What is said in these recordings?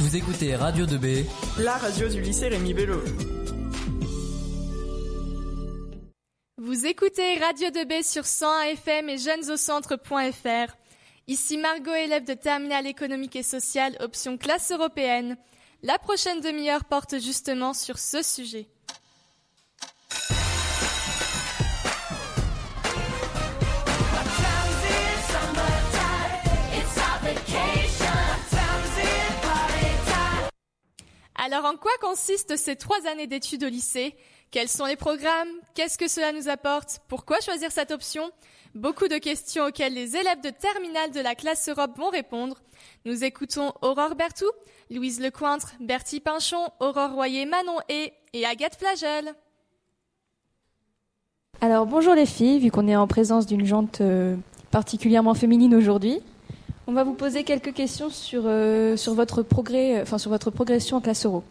Vous écoutez Radio 2B, la radio du lycée Rémi Bello. Vous écoutez Radio 2B sur 101 FM et jeunesaucentre.fr. Ici Margot, élève de terminale économique et sociale, option classe européenne. La prochaine demi-heure porte justement sur ce sujet. Alors en quoi consistent ces trois années d'études au lycée? Quels sont les programmes? Qu'est-ce que cela nous apporte? Pourquoi choisir cette option? Beaucoup de questions auxquelles les élèves de terminale de la classe Europe vont répondre. Nous écoutons Aurore Bertou, Louise Lecointre, Bertie Pinchon, Aurore Royer, Manon et, et Agathe Flagel. Alors bonjour les filles, vu qu'on est en présence d'une jante euh, particulièrement féminine aujourd'hui, on va vous poser quelques questions sur, euh, sur, votre, progrès, euh, enfin, sur votre progression en classe euro.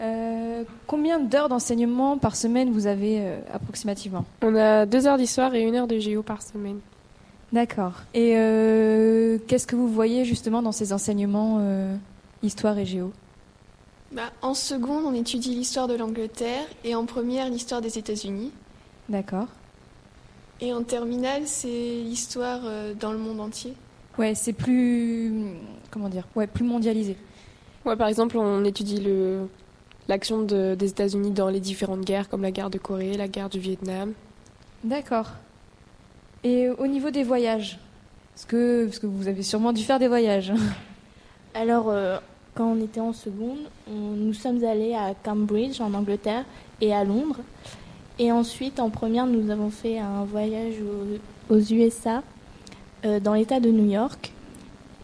Euh, combien d'heures d'enseignement par semaine vous avez approximativement? On a deux heures d'histoire et une heure de géo par semaine. D'accord. Et qu'est-ce que vous voyez justement dans ces enseignements histoire et géo? Bah, En seconde, on étudie l'histoire de l'Angleterre et en première, l'histoire des États-Unis. D'accord. Et en terminale, c'est l'histoire dans le monde entier. Ouais, c'est plus comment dire Ouais, plus mondialisé. Ouais, par exemple, on étudie le l'action de, des États-Unis dans les différentes guerres, comme la guerre de Corée, la guerre du Vietnam. D'accord. Et au niveau des voyages, parce que, parce que vous avez sûrement dû faire des voyages. Alors, euh, quand on était en seconde, nous sommes allés à Cambridge, en Angleterre, et à Londres. Et ensuite, en première, nous avons fait un voyage aux USA dans l'État de New York.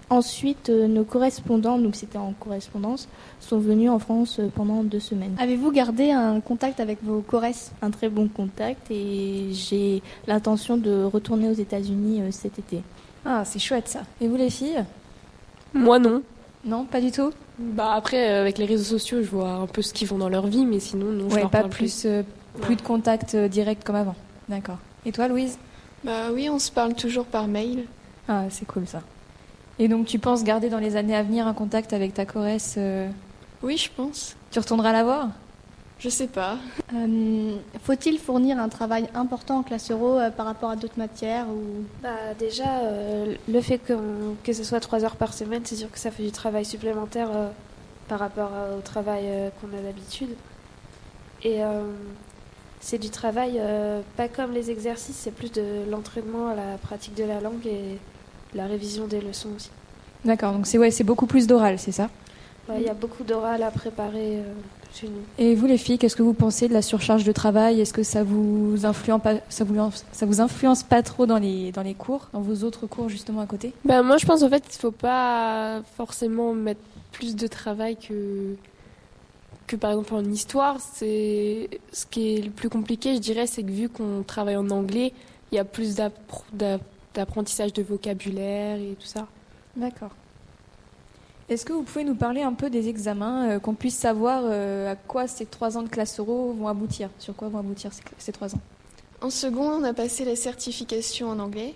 Ensuite, euh, nos correspondants, donc c'était en correspondance, sont venus en France euh, pendant deux semaines. Avez-vous gardé un contact avec vos corres Un très bon contact et j'ai l'intention de retourner aux États-Unis cet été. Ah, c'est chouette ça. Et vous les filles? Moi non. Non, pas du tout? Bah après, avec les réseaux sociaux, je vois un peu ce qu'ils font dans leur vie, mais sinon, non. Ouais, pas plus, plus, de contact direct comme avant. D'accord. Et toi, Louise? Bah oui, on se parle toujours par mail. Ah, c'est cool ça. Et donc tu penses garder dans les années à venir un contact avec ta choresse euh Oui, je pense. Tu retourneras la voir? Je sais pas. Euh, faut-il fournir un travail important en classe euro euh, par rapport à d'autres matières ou... bah, Déjà, le fait que, que ce soit trois heures par semaine, c'est sûr que ça fait du travail supplémentaire par rapport au travail qu'on a d'habitude. Et c'est du travail euh, pas comme les exercices, c'est plus de l'entraînement à la pratique de la langue et la révision des leçons aussi. D'accord, donc c'est ouais, c'est beaucoup plus d'oral, c'est ça? Il y a beaucoup d'oral à préparer euh, chez nous. Et vous les filles, qu'est-ce que vous pensez de la surcharge de travail? Est-ce que ça vous influence pas, ça vous, ça vous influence pas trop dans les dans les cours, dans vos autres cours justement à côté? Ben, moi je pense en fait qu'il faut pas forcément mettre plus de travail que que par exemple en histoire, c'est ce qui est le plus compliqué, je dirais, c'est que vu qu'on travaille en anglais, il y a plus d'apprentissage de vocabulaire et tout ça. D'accord. Est-ce que vous pouvez nous parler un peu des examens, euh, qu'on puisse savoir euh, à quoi ces trois ans de classe euro vont aboutir? Sur quoi vont aboutir ces, trois ans? En seconde, on a passé la certification en anglais.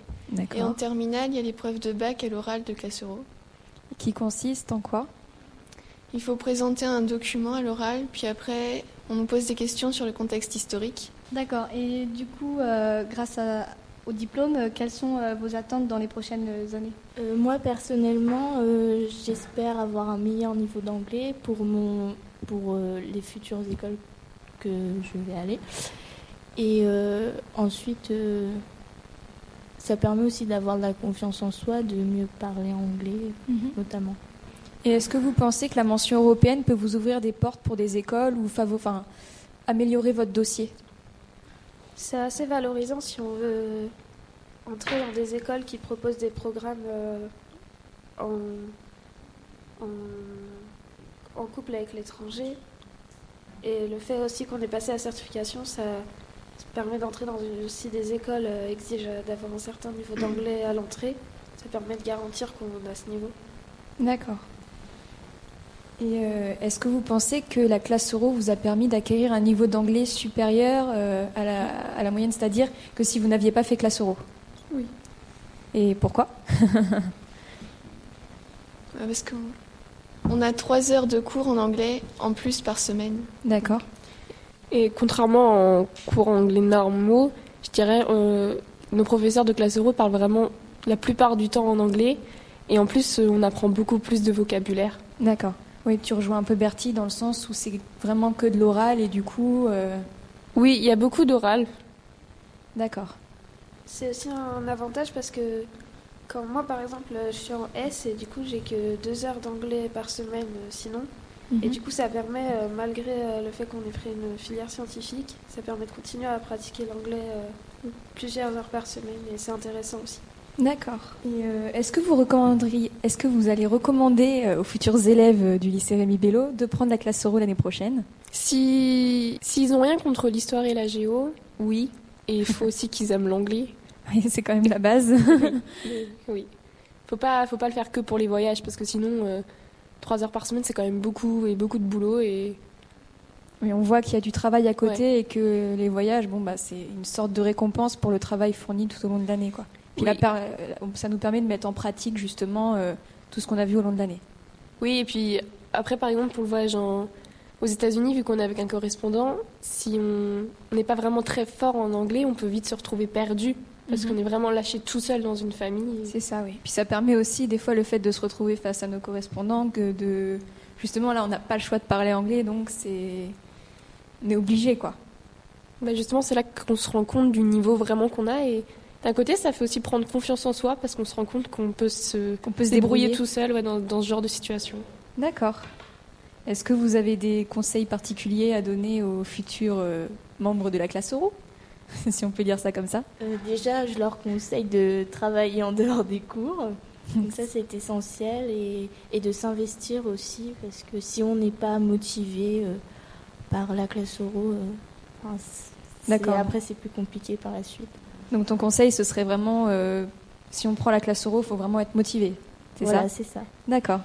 Et en terminale, il y a l'épreuve de bac et l'oral de classe euro. Qui consiste en quoi? Il faut présenter un document à l'oral, puis après, on nous pose des questions sur le contexte historique. D'accord. Et du coup, euh, grâce au diplôme, euh, quelles sont euh, vos attentes dans les prochaines années? Moi, personnellement, j'espère avoir un meilleur niveau d'anglais pour, mon, pour les futures écoles que je vais aller. Et ensuite, ça permet aussi d'avoir de la confiance en soi, de mieux parler anglais, mhm. notamment. Et est-ce que vous pensez que la mention européenne peut vous ouvrir des portes pour des écoles ou enfin, améliorer votre dossier? C'est assez valorisant si on veut entrer dans des écoles qui proposent des programmes euh, en, en, couple avec l'étranger. Et le fait aussi qu'on ait passé la certification, ça, permet d'entrer dans aussi des écoles euh, exigent d'avoir un certain niveau d'anglais à l'entrée. Ça permet de garantir qu'on a ce niveau. D'accord. Et euh, est-ce que vous pensez que la classe euro vous a permis d'acquérir un niveau d'anglais supérieur euh, à, la, à, la, moyenne, c'est-à-dire que si vous n'aviez pas fait classe euro Oui. Et pourquoi? Parce que On a trois heures de cours en anglais en plus par semaine. D'accord. Et contrairement en cours anglais normaux, je dirais, euh, nos professeurs de classe euro parlent vraiment la plupart du temps en anglais. Et en plus, on apprend beaucoup plus de vocabulaire. D'accord. Oui, tu rejoins un peu Bertie dans le sens où c'est vraiment que de l'oral et du coup. Euh, oui, il y a beaucoup d'oral. D'accord. C'est aussi un avantage parce que quand moi, par exemple, je suis en S et du coup, j'ai que deux heures d'anglais par semaine sinon. Et mhm. du coup, ça permet, malgré le fait qu'on ait pris une filière scientifique, ça permet de continuer à pratiquer l'anglais plusieurs heures par semaine et c'est intéressant aussi. D'accord. Et euh, est-ce que vous recommanderiez, est-ce que vous allez recommander euh, aux futurs élèves euh, du lycée Rémi Bello de prendre la classe Euro l'année prochaine? Si s'ils n'ont rien contre l'histoire et la géo, oui. Et il faut aussi qu'ils aiment l'anglais. c'est quand même la base. oui. Faut pas, faut pas le faire que pour les voyages parce que sinon, trois heures par semaine, c'est quand même beaucoup et beaucoup de boulot et oui, on voit qu'il y a du travail à côté et que les voyages, bon, bah, c'est une sorte de récompense pour le travail fourni tout au long de l'année. Quoi. Puis ça nous permet de mettre en pratique justement euh, tout ce qu'on a vu au long de l'année. Oui, et puis après, par exemple, pour le voyage aux États-Unis, vu qu'on est avec un correspondant, si on n'est pas vraiment très fort en anglais, on peut vite se retrouver perdu parce mhm. qu'on est vraiment lâché tout seul dans une famille. C'est ça, oui. Puis ça permet aussi des fois le fait de se retrouver face à nos correspondants que de justement là on n'a pas le choix de parler anglais, donc c'est on est obligé quoi. Bah justement, c'est là qu'on se rend compte du niveau vraiment qu'on a et d'un côté, ça fait aussi prendre confiance en soi parce qu'on se rend compte qu'on peut se, peut se débrouiller tout seul dans, ce genre de situation. D'accord. Est-ce que vous avez des conseils particuliers à donner aux futurs euh, membres de la classe Euro Si on peut dire ça comme ça euh, Déjà, je leur conseille de travailler en dehors des cours. Donc ça, c'est essentiel. Et, et de s'investir aussi parce que si on n'est pas motivé euh, par la classe Euro, D'accord. après, c'est plus compliqué par la suite. Donc ton conseil, ce serait vraiment, euh, si on prend la classe euro, il faut vraiment être motivé. C'est voilà, c'est ça. D'accord.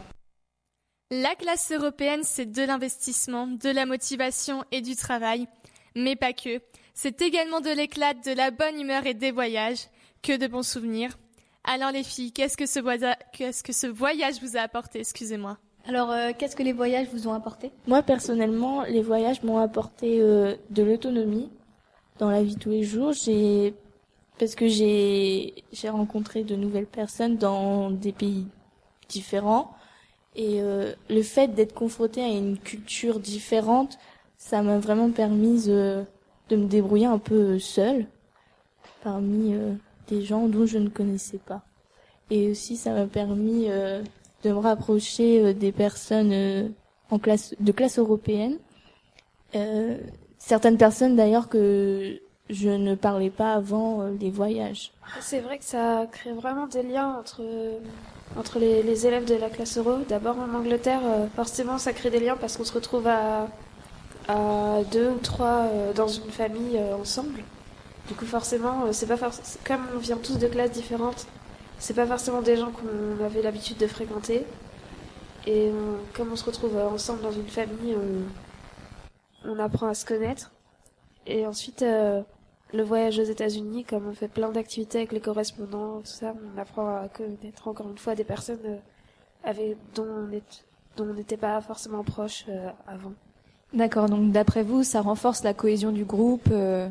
La classe européenne, c'est de l'investissement, de la motivation et du travail. Mais pas que. C'est également de l'éclat, de la bonne humeur et des voyages. Que de bons souvenirs. Alors les filles, qu'est-ce que ce, qu'est-ce que ce voyage vous a apporté? Excusez-moi. Alors, euh, qu'est-ce que les voyages vous ont apporté? Moi, personnellement, les voyages m'ont apporté euh, de l'autonomie dans la vie de tous les jours. J'ai parce que j'ai j'ai rencontré de nouvelles personnes dans des pays différents et euh, le fait d'être confronté à une culture différente, ça m'a vraiment permis de, de me débrouiller un peu seule parmi euh, des gens dont je ne connaissais pas. Et aussi ça m'a permis euh, de me rapprocher des personnes en classe de classe européenne. certaines personnes d'ailleurs que je ne parlais pas avant euh, les voyages. C'est vrai que ça crée vraiment des liens entre entre les, élèves de la classe euro. D'abord en Angleterre, euh, forcément ça crée des liens parce qu'on se retrouve à, deux ou trois euh, dans une famille ensemble. Du coup forcément, c'est pas comme on vient tous de classes différentes, c'est pas forcément des gens qu'on avait l'habitude de fréquenter. Et comme on se retrouve ensemble dans une famille, on apprend à se connaître. Et ensuite, le voyage aux États-Unis, comme on fait plein d'activités avec les correspondants, tout ça, on apprend à connaître encore une fois des personnes euh, avec, dont on n'était pas forcément proche euh, avant. D'accord, donc d'après vous, ça renforce la cohésion du groupe. Euh,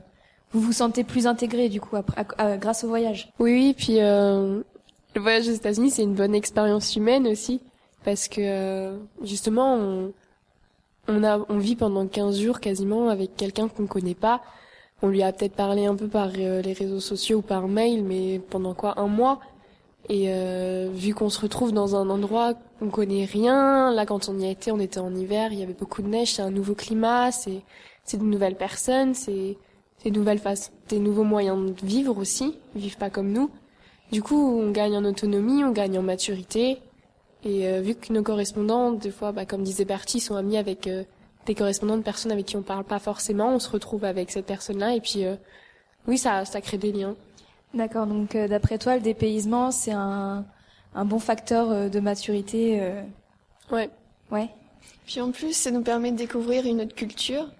vous vous sentez plus intégré du coup après, grâce au voyage? Oui, oui, puis le voyage aux États-Unis, c'est une bonne expérience humaine aussi, parce que justement, on, on, a, on vit pendant 15 jours quasiment avec quelqu'un qu'on connaît pas on lui a peut-être parlé un peu par euh, les réseaux sociaux ou par mail, mais pendant quoi un mois. Et euh, vu qu'on se retrouve dans un endroit on connaît rien, là quand on y a été, on était en hiver, il y avait beaucoup de neige, c'est un nouveau climat, c'est de nouvelles personnes, c'est des nouvelles faces, des nouveaux moyens de vivre aussi, ils vivent pas comme nous. Du coup, on gagne en autonomie, on gagne en maturité. Et euh, vu que nos correspondants, des fois, bah, comme disait Bertie, sont amis avec des correspondants de personnes avec qui on parle pas forcément, on se retrouve avec cette personne-là et puis euh, oui, ça, ça crée des liens. D'accord, donc euh, d'après toi, le dépaysement, c'est un, un bon facteur euh, de maturité. Ouais. Ouais. Puis en plus, ça nous permet de découvrir une autre culture,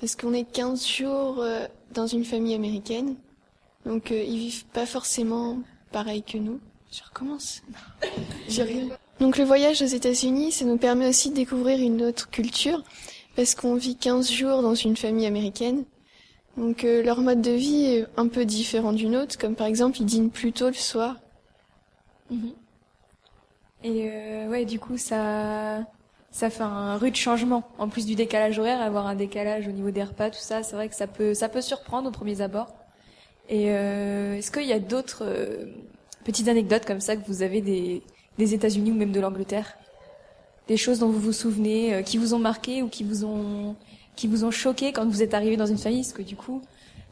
parce qu'on est 15 jours dans une famille américaine, donc ils vivent pas forcément pareil que nous. Je recommence. J'ai rien. Donc le voyage aux États-Unis, ça nous permet aussi de découvrir une autre culture, parce qu'on vit 15 jours dans une famille américaine. Donc euh, leur mode de vie est un peu différent du nôtre, comme par exemple ils dînent plus tôt le soir. Mhm. Et euh, ouais, du coup ça ça fait un rude changement. En plus du décalage horaire, avoir un décalage au niveau des repas, tout ça, c'est vrai que ça peut ça peut surprendre au premier abord. Et euh, est-ce qu'il y a d'autres petites anecdotes comme ça que vous avez des, des États-Unis ou même de l'Angleterre Des choses dont vous vous souvenez, euh, qui vous ont marqué ou qui vous ont qui vous ont choqué quand vous êtes arrivé dans une famille Parce que du coup,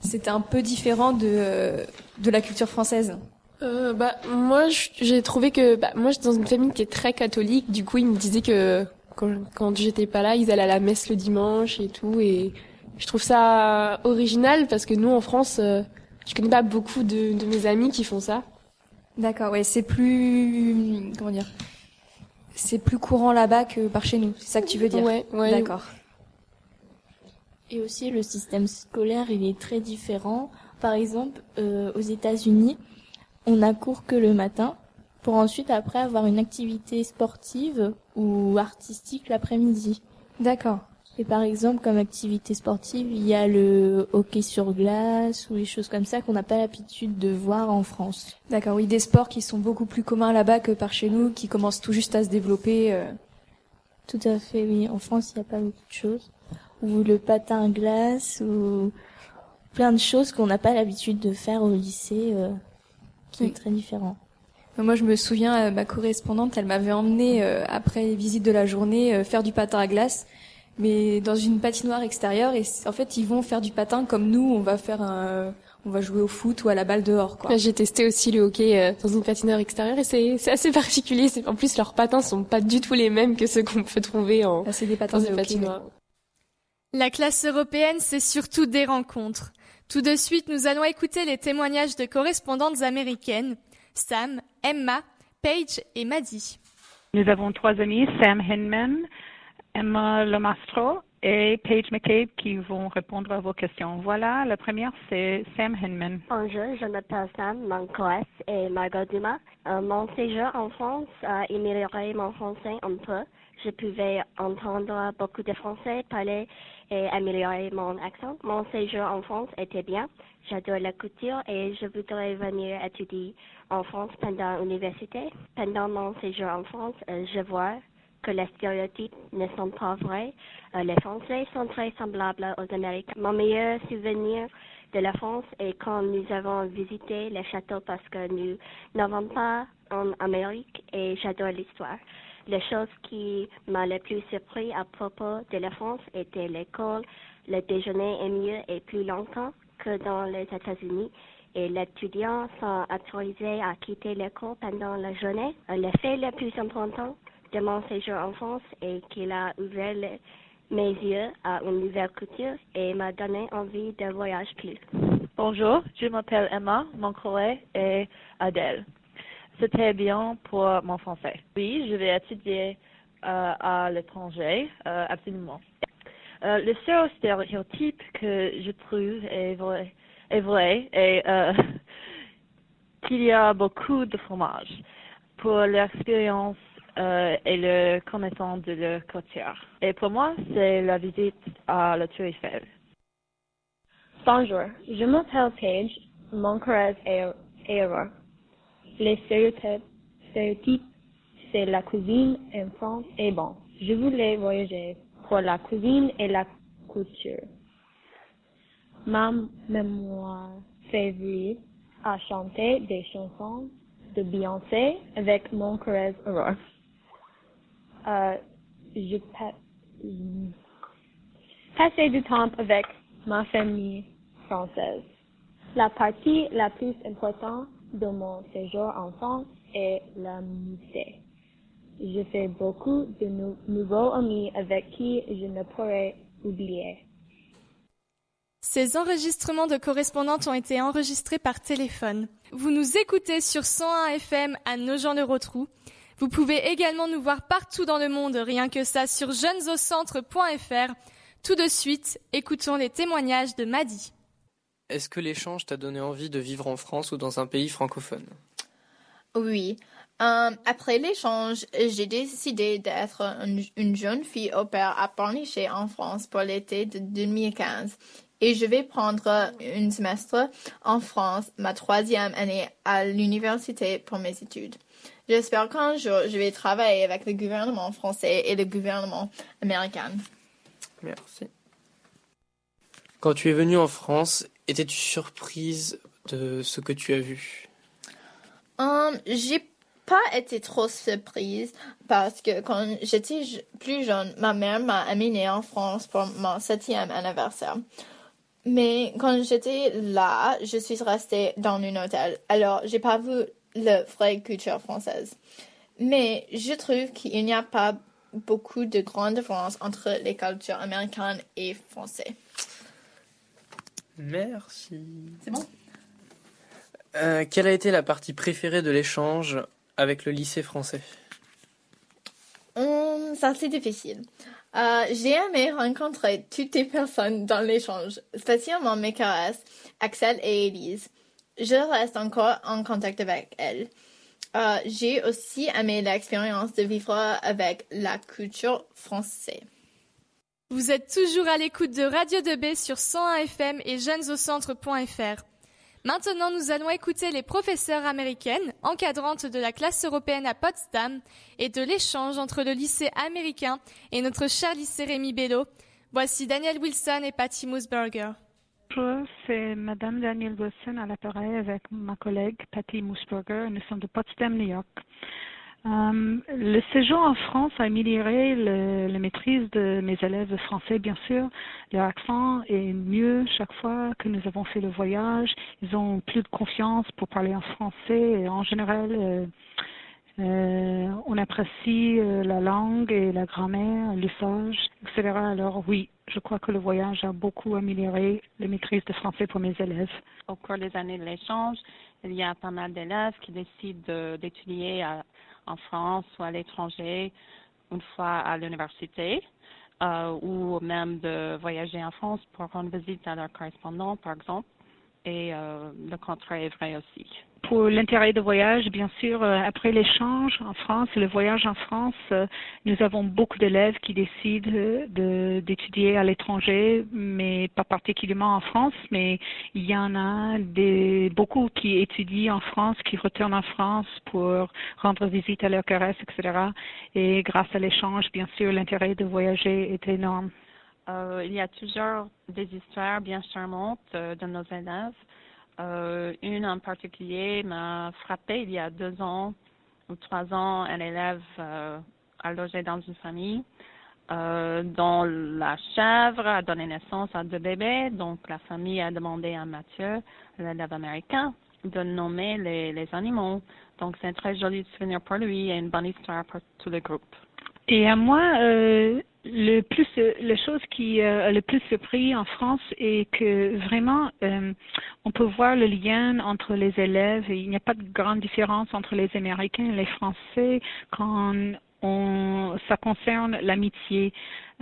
c'était un peu différent de de la culture française. Euh, bah moi j'ai trouvé que bah, moi j'étais dans une famille qui est très catholique. Du coup, ils me disaient que quand, quand j'étais pas là, ils allaient à la messe le dimanche et tout. Et je trouve ça original parce que nous en France je connais pas beaucoup de, de mes amis qui font ça. D'accord, ouais, c'est plus comment dire C'est plus courant là-bas que par chez nous. C'est ça que tu veux dire Ouais, ouais. D'accord. Et aussi le système scolaire, il est très différent. Par exemple, euh, aux États-Unis, on a cours que le matin pour ensuite après avoir une activité sportive ou artistique l'après-midi. D'accord. Et par exemple, comme activité sportive, il y a le hockey sur glace ou les choses comme ça qu'on n'a pas l'habitude de voir en France. D'accord, oui, des sports qui sont beaucoup plus communs là-bas que par chez nous, qui commencent tout juste à se développer. Euh. Tout à fait, oui. En France, il n'y a pas beaucoup de choses. Ou le patin à glace, ou plein de choses qu'on n'a pas l'habitude de faire au lycée, euh, qui est très différent. Moi, je me souviens, euh, ma correspondante, elle m'avait emmené après les visites de la journée faire du patin à glace mais dans une patinoire extérieure. Et en fait, ils vont faire du patin comme nous, on va faire un, on va jouer au foot ou à la balle dehors. Quoi. J'ai testé aussi le hockey euh, dans une patinoire extérieure et c'est assez particulier. En plus, leurs patins sont pas du tout les mêmes que ceux qu'on peut trouver en ah, des patins dans une patinoire. La classe européenne, c'est surtout des rencontres. Tout de suite, nous allons écouter les témoignages de correspondantes américaines, Sam, Emma, Paige et Maddie. Nous avons trois amis, Sam Hinman, Emma Lemastro et Paige McCabe qui vont répondre à vos questions. Voilà, la première, c'est Sam Hinman. Bonjour, je m'appelle Sam Mancoès et Margot Dumas. Euh, mon séjour en France a amélioré mon français un peu. Je pouvais entendre beaucoup de français parler et améliorer mon accent. Mon séjour en France était bien. J'adore la couture et je voudrais venir étudier en France pendant l'université. Pendant mon séjour en France, euh, je vois que les stéréotypes ne sont pas vrais. Euh, les Français sont très semblables aux Américains. Mon meilleur souvenir de la France est quand nous avons visité les châteaux parce que nous n'avons pas en Amérique et j'adore l'histoire. La chose qui m'a le plus surpris à propos de la France était l'école. Le déjeuner est mieux et plus longtemps que dans les États-Unis et les étudiants sont autorisés à quitter l'école pendant la journée. Euh, le fait le plus important de mon séjour en France et qu'il a ouvert mes yeux à une nouvelle culture et m'a donné envie de voyager plus. Bonjour, je m'appelle Emma, mon collègue est Adèle. C'était bien pour mon français. Oui, je vais étudier euh, à l'étranger, euh, absolument. Euh, le seul stéréotype que je trouve est vrai, est vrai et qu'il y a beaucoup de fromage. Pour l'expérience euh, et le connaissance de la culture. Et pour moi, c'est la visite à la Tour Eiffel. Bonjour, je m'appelle Paige, mon courage est heureux. Les stéréotypes, c'est la cuisine en France est bon. Je voulais voyager pour la cuisine et la culture. Ma mémoire favorite a chanté des chansons de Beyoncé avec mon courage heureux euh, je passais du temps avec ma famille française. La partie la plus importante de mon séjour en France est la musée. Je fais beaucoup de nouveaux amis avec qui je ne pourrai oublier. Ces enregistrements de correspondantes ont été enregistrés par téléphone. Vous nous écoutez sur 101 FM à Nogent-le-Rotrou vous pouvez également nous voir partout dans le monde, rien que ça, sur jeunesauscentre.fr. Tout de suite, écoutons les témoignages de Maddy. Est-ce que l'échange t'a donné envie de vivre en France ou dans un pays francophone? Oui. Euh, après l'échange, j'ai décidé d'être une, jeune fille au pair à Pornichet en France pour l'été de 2015. Et je vais prendre un semestre en France, ma troisième année à l'université pour mes études. J'espère qu'un jour, je vais travailler avec le gouvernement français et le gouvernement américain. Merci. Quand tu es venue en France, étais-tu surprise de ce que tu as vu? Um, J'ai pas été trop surprise parce que quand j'étais plus jeune, ma mère m'a amenée en France pour mon septième anniversaire. Mais quand j'étais là, je suis restée dans un hôtel. Alors, j'ai pas vu la vraie culture française. Mais je trouve qu'il n'y a pas beaucoup de grandes différences entre les cultures américaines et françaises. Merci. C'est bon? Euh, Quelle a été la partie préférée de l'échange avec le lycée français? Hum, Ça, c'est difficile. Euh, j'ai aimé rencontrer toutes les personnes dans l'échange, spécialement mes caresses, Axel et Elise. Je reste encore en contact avec elles. Euh, j'ai aussi aimé l'expérience de vivre avec la culture française. Vous êtes toujours à l'écoute de Radio 2B sur 101 FM et jeunesaucentre.fr. Maintenant, nous allons écouter les professeurs américaines encadrantes de la classe européenne à Potsdam et de l'échange entre le lycée américain et notre cher lycée Rémi Bello. Voici Daniel Wilson et Patty Moosberger. Bonjour, c'est Madame Daniel Wilson à l'appareil avec ma collègue Patty Moosberger. Nous sommes de Potsdam, New York. Euh, le séjour en France a amélioré la maîtrise de mes élèves français, bien sûr. Leur accent est mieux chaque fois que nous avons fait le voyage. Ils ont plus de confiance pour parler en français. Et en général, euh, euh, on apprécie la langue et la grammaire, l'usage, etc. Alors oui, je crois que le voyage a beaucoup amélioré la maîtrise de français pour mes élèves. Au cours des années de l'échange, il y a pas mal d'élèves qui décident d'étudier en France ou à l'étranger une fois à l'université, euh, ou même de voyager en France pour rendre visite à leurs correspondants, par exemple. Et euh, le contraire est vrai aussi pour l'intérêt de voyage, bien sûr, euh, après l'échange en France, le voyage en France, euh, nous avons beaucoup d'élèves qui décident d'étudier à l'étranger, mais pas particulièrement en France, mais il y en a des, beaucoup qui étudient en France, qui retournent en France pour rendre visite à leurs caresses, etc. Et grâce à l'échange, bien sûr, l'intérêt de voyager est énorme. Euh, il y a toujours des histoires bien charmantes de nos élèves. Euh, une en particulier m'a frappé il y a deux ans ou trois ans, un élève euh, a logé dans une famille euh, dont la chèvre a donné naissance à deux bébés. Donc la famille a demandé à Mathieu, l'élève américain, de nommer les, animaux. Donc c'est un très joli souvenir pour lui et une bonne histoire pour tout le groupe. Et à moi, euh, le plus, la chose qui euh, a le plus surpris en France est que vraiment, euh, on peut voir le lien entre les élèves. Et il n'y a pas de grande différence entre les Américains et les Français quand on, ça concerne l'amitié.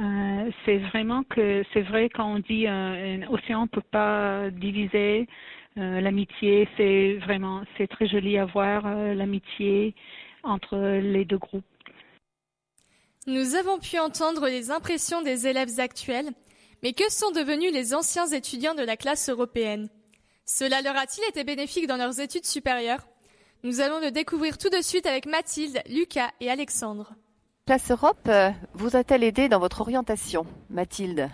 Euh, c'est vraiment que c'est vrai quand on dit un, un océan ne peut pas diviser l'amitié. C'est vraiment, c'est très joli à voir l'amitié entre les deux groupes. Nous avons pu entendre les impressions des élèves actuels, mais que sont devenus les anciens étudiants de la classe européenne? Cela leur a-t-il été bénéfique dans leurs études supérieures? Nous allons le découvrir tout de suite avec Mathilde, Lucas et Alexandre. Classe Europe euh, vous a-t-elle aidé dans votre orientation, Mathilde?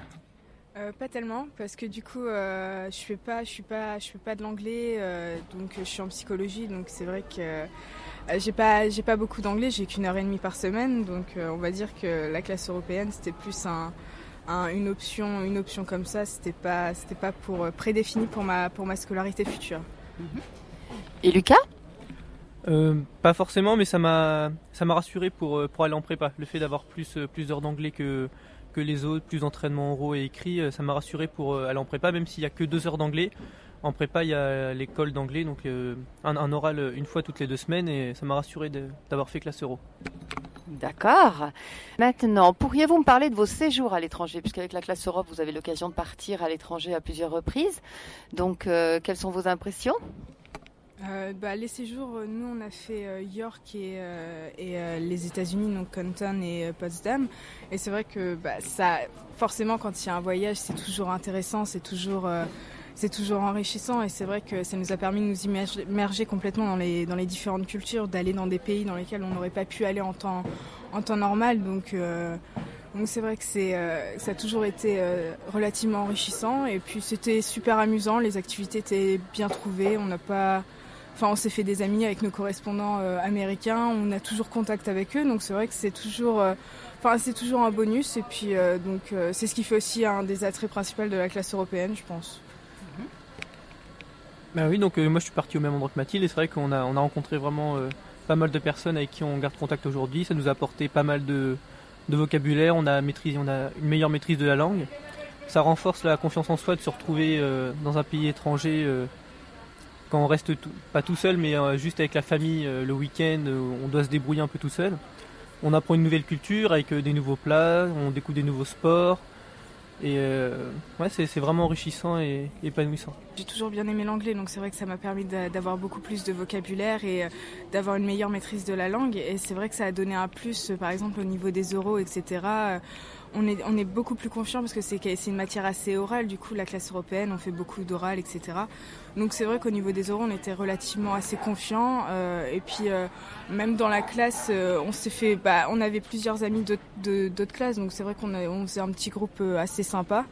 Euh, pas tellement parce que du coup euh, je fais pas je suis pas je fais pas de l'anglais donc je suis en psychologie donc c'est vrai que euh, j'ai pas, j'ai pas beaucoup d'anglais, j'ai qu'une heure et demie par semaine, donc euh, on va dire que la classe européenne c'était plus un, une option, une option comme ça. C'était pas, c'était pas pour euh, prédéfini pour ma, pour ma scolarité future. Et Lucas? Pas forcément, mais ça m'a, ça m'a rassuré pour, pour aller en prépa. Le fait d'avoir plus, plus d'heures d'anglais que que les autres, plus d'entraînement oraux et écrit, ça m'a rassuré pour aller en prépa, même s'il y a que deux heures d'anglais. En prépa, il y a l'école d'anglais, donc euh, un, oral une fois toutes les deux semaines, et ça m'a rassuré d'avoir fait classe euro. D'accord. Maintenant, pourriez-vous me parler de vos séjours à l'étranger? Puisqu'avec la classe Europe, vous avez l'occasion de partir à l'étranger à plusieurs reprises. Donc, euh, quelles sont vos impressions? Euh, bah, les séjours, euh, nous on a fait euh, York et, et les États-Unis, donc Compton et Potsdam. Et c'est vrai que bah, ça, forcément, quand il y a un voyage, c'est toujours intéressant, c'est toujours, c'est toujours enrichissant. Et c'est vrai que ça nous a permis de nous immerger complètement dans les, dans les différentes cultures, d'aller dans des pays dans lesquels on n'aurait pas pu aller en temps, en temps normal. Donc donc c'est vrai que c'est ça a toujours été relativement enrichissant et puis c'était super amusant, les activités étaient bien trouvées, on n'a pas Enfin, on s'est fait des amis avec nos correspondants euh, américains. On a toujours contact avec eux, donc c'est vrai que c'est toujours, euh, enfin, c'est toujours un bonus. Et puis, euh, donc, c'est ce qui fait aussi un des attraits principaux de la classe européenne, je pense. Ben oui, donc moi je suis parti au même endroit que Mathilde et c'est vrai qu'on a, on a rencontré vraiment pas mal de personnes avec qui on garde contact aujourd'hui. Ça nous a apporté pas mal de, vocabulaire, on a, maîtrisé, on a une meilleure maîtrise de la langue. Ça renforce la confiance en soi de se retrouver dans un pays étranger quand on reste pas tout seul, mais euh, juste avec la famille euh, le week-end, euh, on doit se débrouiller un peu tout seul. On apprend une nouvelle culture avec des nouveaux plats, on découvre des nouveaux sports. Et ouais, c'est vraiment enrichissant et épanouissant. J'ai toujours bien aimé l'anglais, donc c'est vrai que ça m'a permis d'avoir beaucoup plus de vocabulaire et d'avoir une meilleure maîtrise de la langue. Et c'est vrai que ça a donné un plus, par exemple, au niveau des oraux, etc on est, on est beaucoup plus confiant parce que c'est une matière assez orale. Du coup, la classe européenne, on fait beaucoup d'oral, etc. Donc c'est vrai qu'au niveau des oraux, on était relativement assez confiants. Euh, et puis euh, même dans la classe, euh, on s'est fait, bah, on avait plusieurs amis d'autres classes, donc c'est vrai qu'on on faisait un petit groupe assez sympa.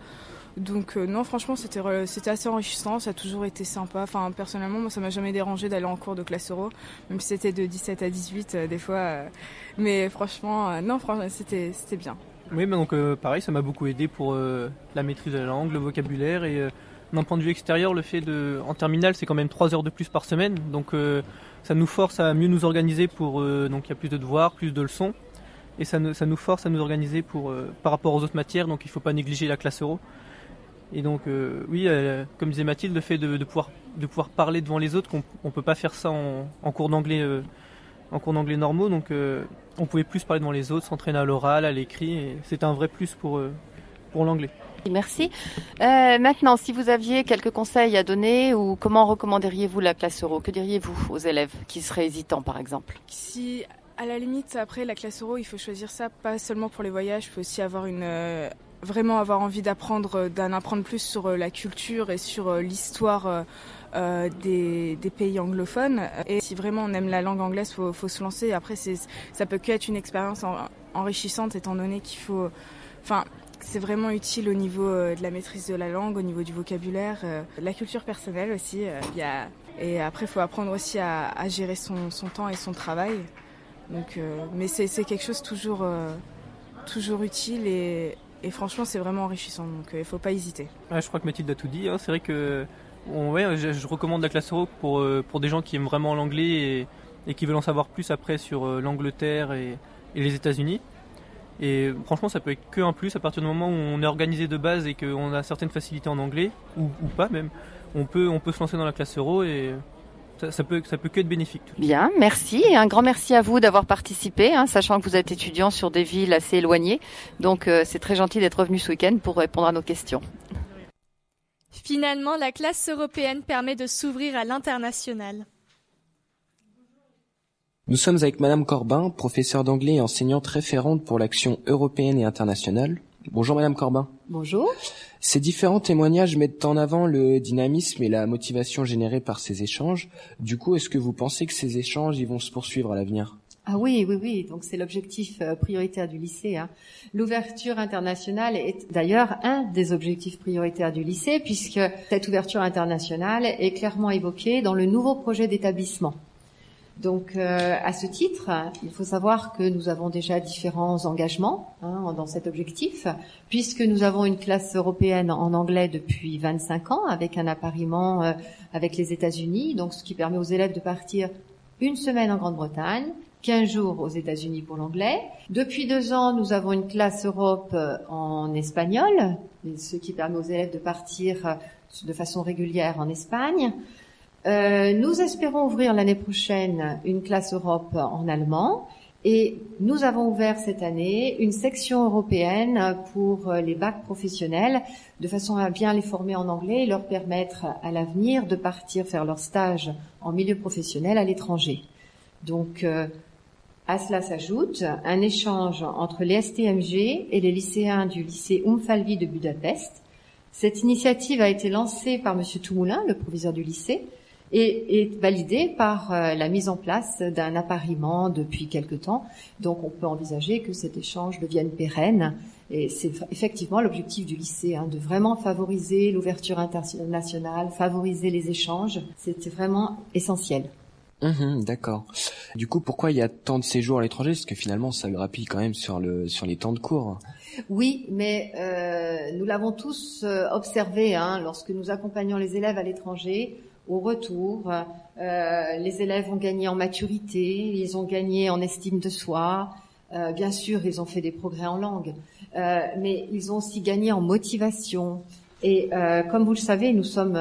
Donc non, franchement, c'était assez enrichissant, ça a toujours été sympa. Enfin, personnellement, moi, ça m'a jamais dérangé d'aller en cours de classe euro, même si c'était de 17 à 18 des fois. mais franchement, non, franchement, c'était bien. Oui, mais donc euh, pareil, ça m'a beaucoup aidé pour euh, la maîtrise de la langue, le vocabulaire et euh, d'un point de vue extérieur, le fait de en terminale, c'est quand même 3 heures de plus par semaine, donc ça nous force à mieux nous organiser pour donc il y a plus de devoirs, plus de leçons. Et ça, ça nous force à nous organiser pour par rapport aux autres matières, donc il ne faut pas négliger la classe euro. Et donc oui, comme disait Mathilde, le fait de, pouvoir de pouvoir parler devant les autres, qu'on ne peut pas faire ça en cours d'anglais en cours d'anglais normaux, donc euh, on pouvait plus parler devant les autres, s'entraîner à l'oral, à l'écrit, et c'était un vrai plus pour, euh, pour l'anglais. Merci. Euh, maintenant, si vous aviez quelques conseils à donner ou comment recommanderiez-vous la classe euro? Que diriez-vous aux élèves qui seraient hésitants, par exemple? Si, à la limite, après la classe euro, il faut choisir ça pas seulement pour les voyages, il faut aussi avoir une vraiment avoir envie d'apprendre, d'en apprendre plus sur la culture et sur l'histoire euh, des, pays anglophones. Et si vraiment on aime la langue anglaise, faut, faut se lancer. Après, ça peut qu'être une expérience enrichissante étant donné qu'il faut, enfin, c'est vraiment utile au niveau euh, de la maîtrise de la langue, au niveau du vocabulaire, euh, la culture personnelle aussi. Il y a, et après, faut apprendre aussi à, gérer son, son, temps et son travail. Donc, mais c'est quelque chose toujours, toujours utile et, et franchement, c'est vraiment enrichissant. Donc, il ne faut pas hésiter. je crois que Mathilde a tout dit. Hein. C'est vrai que ouais, je, recommande la classe euro pour, euh, pour des gens qui aiment vraiment l'anglais et, qui veulent en savoir plus après sur euh, l'Angleterre et, les États-Unis. Et franchement, ça peut être que un plus à partir du moment où on est organisé de base et qu'on a certaines facilités en anglais, ou, pas même. On peut, on peut se lancer dans la classe euro et ça, peut, ça peut que être bénéfique. Bien, merci. Et un grand merci à vous d'avoir participé, hein, sachant que vous êtes étudiant sur des villes assez éloignées. Donc euh, c'est très gentil d'être revenu ce week-end pour répondre à nos questions. Finalement, la classe européenne permet de s'ouvrir à l'international. Nous sommes avec Madame Corbin, professeure d'anglais et enseignante référente pour l'action européenne et internationale. Bonjour Madame Corbin. Bonjour. Ces différents témoignages mettent en avant le dynamisme et la motivation générée par ces échanges. Du coup, est-ce que vous pensez que ces échanges vont se poursuivre à l'avenir? Ah oui, oui, oui. Donc c'est l'objectif euh, prioritaire du lycée. Hein. L'ouverture internationale est d'ailleurs un des objectifs prioritaires du lycée, puisque cette ouverture internationale est clairement évoquée dans le nouveau projet d'établissement. Donc euh, à ce titre, il faut savoir que nous avons déjà différents engagements hein, dans cet objectif, puisque nous avons une classe européenne en anglais depuis 25 ans, avec un appariement euh, avec les États-Unis, donc ce qui permet aux élèves de partir une semaine en Grande-Bretagne, 15 jours aux États-Unis pour l'anglais. Depuis deux ans, nous avons une classe Europe euh, en espagnol, ce qui permet aux élèves de partir euh, de façon régulière en Espagne. Euh, nous espérons ouvrir l'année prochaine une classe Europe en allemand Et nous avons ouvert cette année une section européenne pour les bacs professionnels, de façon à bien les former en anglais et leur permettre à l'avenir de partir faire leur stage en milieu professionnel à l'étranger. Donc, euh, à cela s'ajoute un échange entre les STMG et les lycéens du lycée Umfalvi de Budapest. Cette initiative a été lancée par Monsieur Toumoulin, le proviseur du lycée, et est validée par euh, la mise en place d'un appariement depuis quelque temps. Donc on peut envisager que cet échange devienne pérenne. Et c'est effectivement l'objectif du lycée, hein, de vraiment favoriser l'ouverture internationale, favoriser les échanges. C'est vraiment essentiel. Mmh, D'accord. Du coup, pourquoi il y a tant de séjours à l'étranger? Parce que finalement, ça grappille quand même sur le sur les temps de cours. Oui, mais euh, nous l'avons tous euh, observé hein, lorsque nous accompagnons les élèves à l'étranger. Au retour, euh, les élèves ont gagné en maturité, ils ont gagné en estime de soi. Euh, bien sûr, ils ont fait des progrès en langue, euh, mais ils ont aussi gagné en motivation. Et comme vous le savez, nous sommes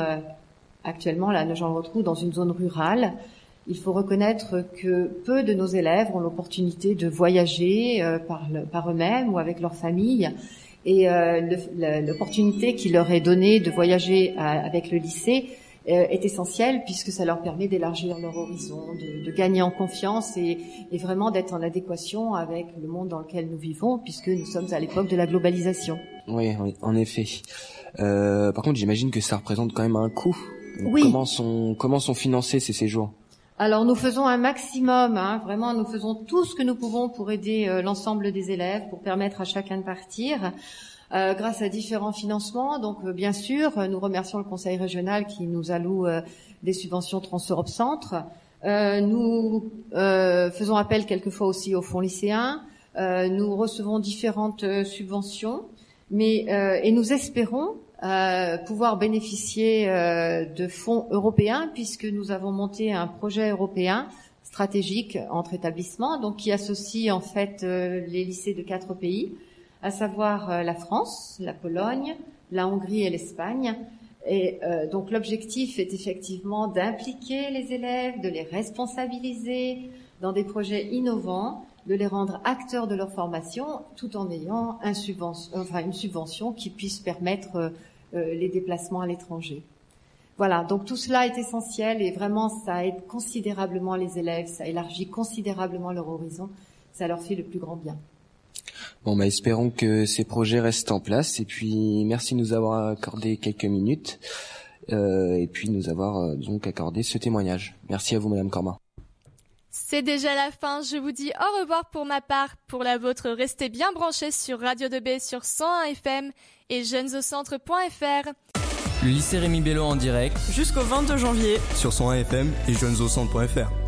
actuellement là, jean le dans une zone rurale. Il faut reconnaître que peu de nos élèves ont l'opportunité de voyager par, par eux-mêmes ou avec leur famille. Et l'opportunité qui leur est donnée de voyager avec le lycée euh, est essentiel puisque ça leur permet d'élargir leur horizon, de, de, gagner en confiance et, et vraiment d'être en adéquation avec le monde dans lequel nous vivons puisque nous sommes à l'époque de la globalisation. Oui, en effet. Euh, par contre, j'imagine que ça représente quand même un coût. Oui. Comment sont comment sont financés ces séjours? Alors nous faisons un maximum, hein, vraiment nous faisons tout ce que nous pouvons pour aider euh, l'ensemble des élèves, pour permettre à chacun de partir. Euh, grâce à différents financements. Donc, euh, bien sûr, nous remercions le Conseil régional qui nous alloue des subventions Trans-Europe Centre. nous faisons appel quelquefois aussi aux fonds lycéens. nous recevons différentes subventions, mais et nous espérons pouvoir bénéficier de fonds européens puisque nous avons monté un projet européen stratégique entre établissements, donc qui associe en fait les lycées de quatre pays à savoir euh, la France, la Pologne, la Hongrie et l'Espagne. Et euh, donc l'objectif est effectivement d'impliquer les élèves, de les responsabiliser dans des projets innovants, de les rendre acteurs de leur formation, tout en ayant un subvention, enfin, une subvention qui puisse permettre euh, les déplacements à l'étranger. Voilà, donc tout cela est essentiel et vraiment ça aide considérablement les élèves, ça élargit considérablement leur horizon, ça leur fait le plus grand bien. Bon, bah, espérons que ces projets restent en place. Et puis, merci de nous avoir accordé quelques minutes. Euh, et puis, nous avoir euh, donc accordé ce témoignage. Merci à vous, Madame Corma. C'est déjà la fin. Je vous dis au revoir pour ma part. Pour la vôtre, restez bien branchés sur Radio 2B sur 101 FM et jeunesaucentre.fr. Le lycée Rémi Bello en direct. Jusqu'au 22 janvier. Sur 101 FM et jeunesaucentre.fr.